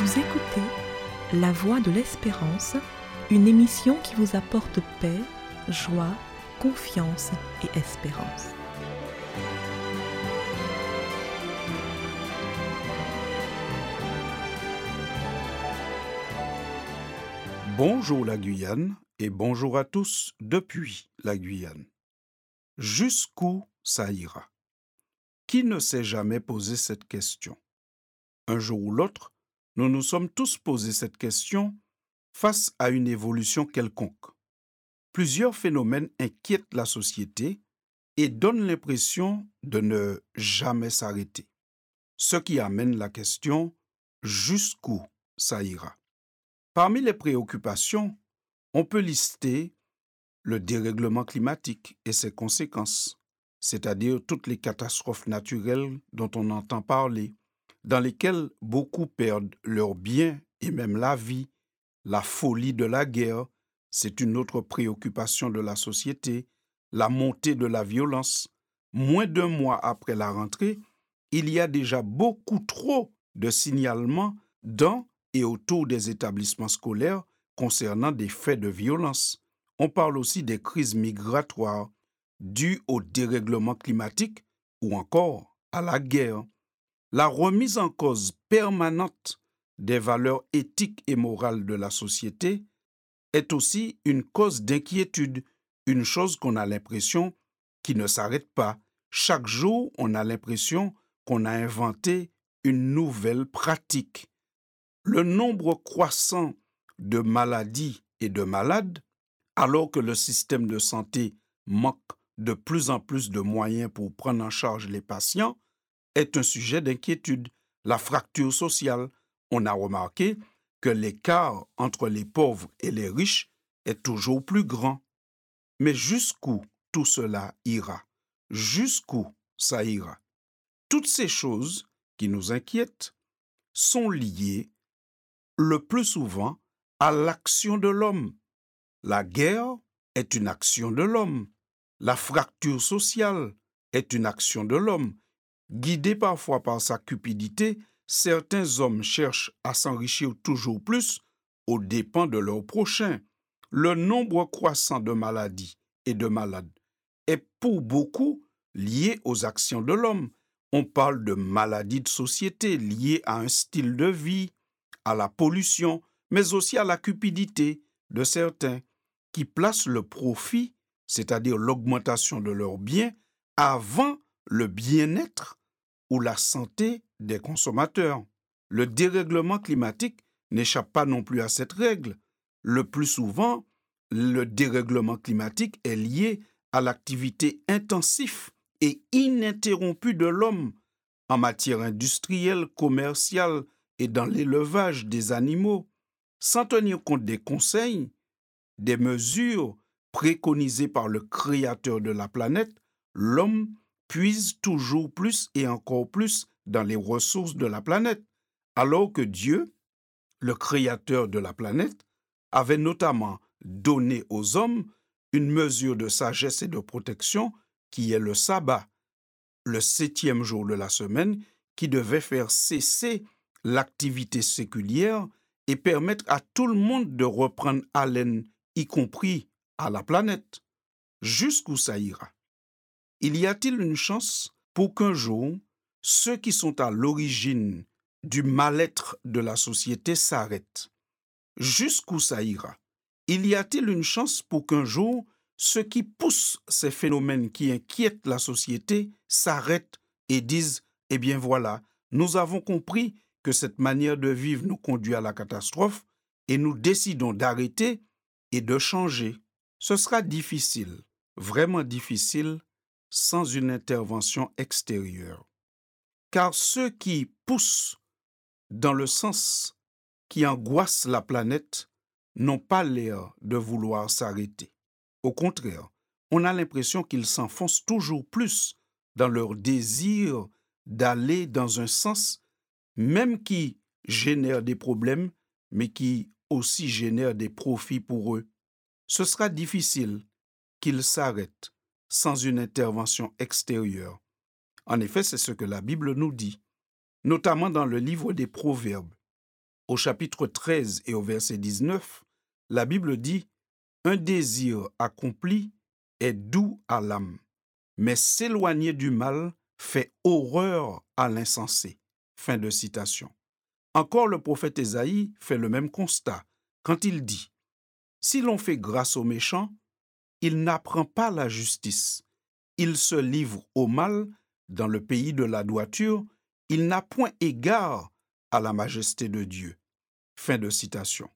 Vous écoutez La Voix de l'Espérance, une émission qui vous apporte paix, joie, confiance et espérance. Bonjour la Guyane et bonjour à tous depuis la Guyane. Jusqu'où ça ira? Qui ne s'est jamais posé cette question? Un jour ou l'autre, nous nous sommes tous posé cette question face à une évolution quelconque. Plusieurs phénomènes inquiètent la société et donnent l'impression de ne jamais s'arrêter. Ce qui amène la question jusqu'où ça ira Parmi les préoccupations, on peut lister le dérèglement climatique et ses conséquences, c'est-à-dire toutes les catastrophes naturelles dont on entend parler, dans lesquelles beaucoup perdent leurs biens et même la vie, la folie de la guerre, c'est une autre préoccupation de la société, la montée de la violence. Moins d'un mois après la rentrée, il y a déjà beaucoup trop de signalements dans et autour des établissements scolaires concernant des faits de violence. On parle aussi des crises migratoires dues au dérèglement climatique ou encore à la guerre. La remise en cause permanente des valeurs éthiques et morales de la société est aussi une cause d'inquiétude, une chose qu'on a l'impression qui ne s'arrête pas. Chaque jour, on a l'impression qu'on a inventé une nouvelle pratique le nombre croissant de maladies et de malades, alors que le système de santé manque de plus en plus de moyens pour prendre en charge les patients, est un sujet d'inquiétude. La fracture sociale, on a remarqué que l'écart entre les pauvres et les riches est toujours plus grand. Mais jusqu'où tout cela ira? Jusqu'où ça ira? Toutes ces choses qui nous inquiètent sont liées le plus souvent à l'action de l'homme. La guerre est une action de l'homme. La fracture sociale est une action de l'homme. Guidé parfois par sa cupidité, certains hommes cherchent à s'enrichir toujours plus aux dépens de leurs prochains. Le nombre croissant de maladies et de malades est pour beaucoup lié aux actions de l'homme. On parle de maladies de société liées à un style de vie, à la pollution, mais aussi à la cupidité de certains qui placent le profit, c'est-à-dire l'augmentation de leurs biens, avant le bien-être ou la santé des consommateurs. Le dérèglement climatique n'échappe pas non plus à cette règle. Le plus souvent, le dérèglement climatique est lié à l'activité intensive et ininterrompue de l'homme en matière industrielle, commerciale, et dans l'élevage des animaux, sans tenir compte des conseils, des mesures préconisées par le Créateur de la planète, l'homme puise toujours plus et encore plus dans les ressources de la planète, alors que Dieu, le Créateur de la planète, avait notamment donné aux hommes une mesure de sagesse et de protection qui est le sabbat, le septième jour de la semaine, qui devait faire cesser l'activité séculière et permettre à tout le monde de reprendre haleine, y compris à la planète. Jusqu'où ça ira? Il y a-t-il une chance pour qu'un jour, ceux qui sont à l'origine du mal-être de la société s'arrêtent? Jusqu'où ça ira? Il y a-t-il une chance pour qu'un jour, ceux qui poussent ces phénomènes qui inquiètent la société s'arrêtent et disent Eh bien voilà, nous avons compris que cette manière de vivre nous conduit à la catastrophe et nous décidons d'arrêter et de changer. Ce sera difficile, vraiment difficile, sans une intervention extérieure. Car ceux qui poussent dans le sens qui angoisse la planète n'ont pas l'air de vouloir s'arrêter. Au contraire, on a l'impression qu'ils s'enfoncent toujours plus dans leur désir d'aller dans un sens même qui génère des problèmes, mais qui aussi génère des profits pour eux. Ce sera difficile qu'ils s'arrêtent sans une intervention extérieure. En effet, c'est ce que la Bible nous dit, notamment dans le livre des Proverbes. au chapitre 13 et au verset 19, la Bible dit Un désir accompli est doux à l'âme, mais s'éloigner du mal fait horreur à l'insensé. Encore le prophète Ésaïe fait le même constat quand il dit Si l'on fait grâce aux méchants, il n'apprend pas la justice. Il se livre au mal dans le pays de la droiture, il n'a point égard à la majesté de Dieu. Fin de citation.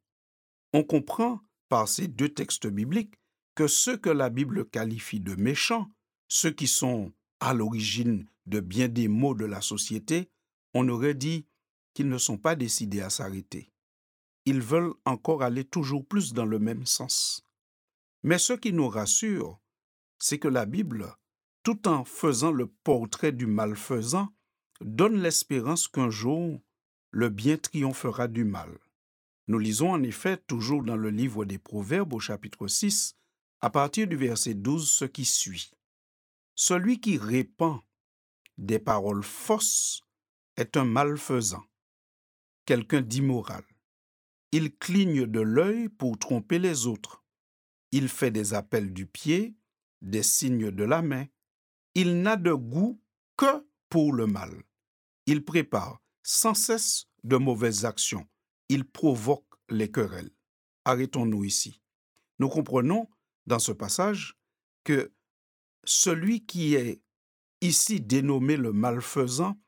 On comprend par ces deux textes bibliques que ceux que la Bible qualifie de méchants, ceux qui sont à l'origine de bien des maux de la société, on aurait dit qu'ils ne sont pas décidés à s'arrêter. Ils veulent encore aller toujours plus dans le même sens. Mais ce qui nous rassure, c'est que la Bible, tout en faisant le portrait du malfaisant, donne l'espérance qu'un jour, le bien triomphera du mal. Nous lisons en effet toujours dans le livre des Proverbes au chapitre 6, à partir du verset 12, ce qui suit. Celui qui répand des paroles fausses est un malfaisant, quelqu'un d'immoral. Il cligne de l'œil pour tromper les autres. Il fait des appels du pied, des signes de la main. Il n'a de goût que pour le mal. Il prépare sans cesse de mauvaises actions. Il provoque les querelles. Arrêtons-nous ici. Nous comprenons dans ce passage que celui qui est ici dénommé le malfaisant,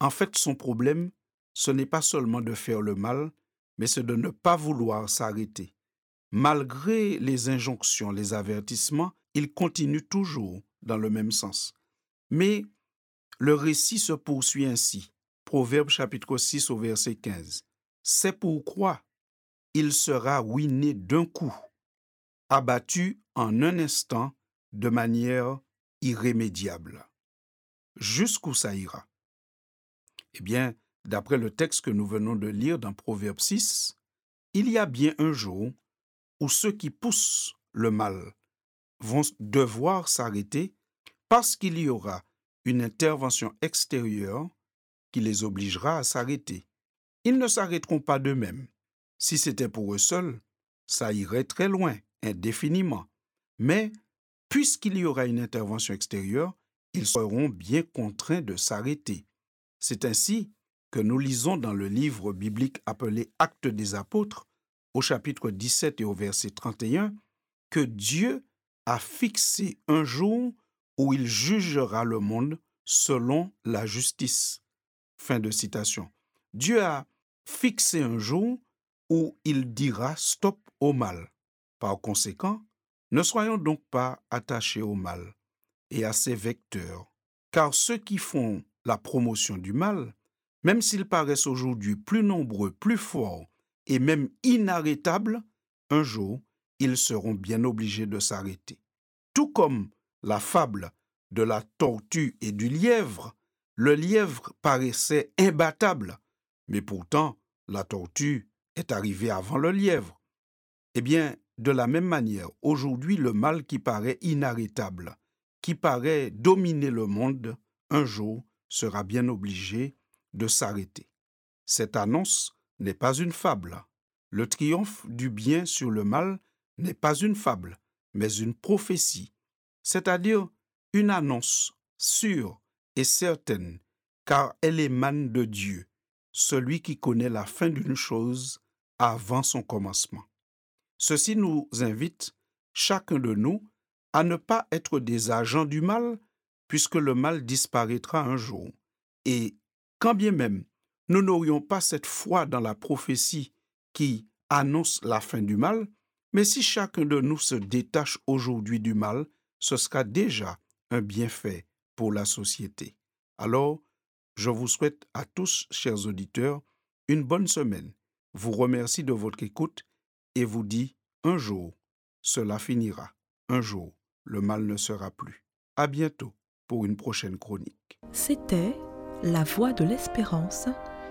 en fait son problème, ce n'est pas seulement de faire le mal, mais c'est de ne pas vouloir s'arrêter. Malgré les injonctions, les avertissements, il continue toujours dans le même sens. Mais le récit se poursuit ainsi. Proverbe chapitre 6 au verset 15. C'est pourquoi il sera ruiné d'un coup, abattu en un instant de manière irrémédiable. Jusqu'où ça ira? Eh bien, d'après le texte que nous venons de lire dans Proverbe 6, il y a bien un jour où ceux qui poussent le mal vont devoir s'arrêter parce qu'il y aura une intervention extérieure qui les obligera à s'arrêter. Ils ne s'arrêteront pas d'eux-mêmes. Si c'était pour eux seuls, ça irait très loin, indéfiniment. Mais, puisqu'il y aura une intervention extérieure, ils seront bien contraints de s'arrêter. C'est ainsi que nous lisons dans le livre biblique appelé Actes des Apôtres, au chapitre 17 et au verset 31, que Dieu a fixé un jour où il jugera le monde selon la justice. Fin de citation. Dieu a fixé un jour où il dira stop au mal. Par conséquent, ne soyons donc pas attachés au mal et à ses vecteurs, car ceux qui font la promotion du mal, même s'ils paraissent aujourd'hui plus nombreux, plus forts et même inarrêtables, un jour, ils seront bien obligés de s'arrêter. Tout comme la fable de la tortue et du lièvre, le lièvre paraissait imbattable, mais pourtant la tortue est arrivée avant le lièvre. Eh bien, de la même manière, aujourd'hui, le mal qui paraît inarrêtable, qui paraît dominer le monde, un jour sera bien obligé de s'arrêter. Cette annonce n'est pas une fable. Le triomphe du bien sur le mal n'est pas une fable, mais une prophétie, c'est-à-dire une annonce sûre et certaine, car elle émane de Dieu, celui qui connaît la fin d'une chose avant son commencement. Ceci nous invite, chacun de nous, à ne pas être des agents du mal, puisque le mal disparaîtra un jour. Et quand bien même nous n'aurions pas cette foi dans la prophétie qui annonce la fin du mal, mais si chacun de nous se détache aujourd'hui du mal, ce sera déjà un bienfait pour la société. Alors, je vous souhaite à tous, chers auditeurs, une bonne semaine, vous remercie de votre écoute et vous dit un jour, cela finira. Un jour, le mal ne sera plus. À bientôt pour une prochaine chronique. C'était La Voix de l'Espérance,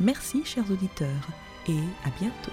Merci chers auditeurs et à bientôt.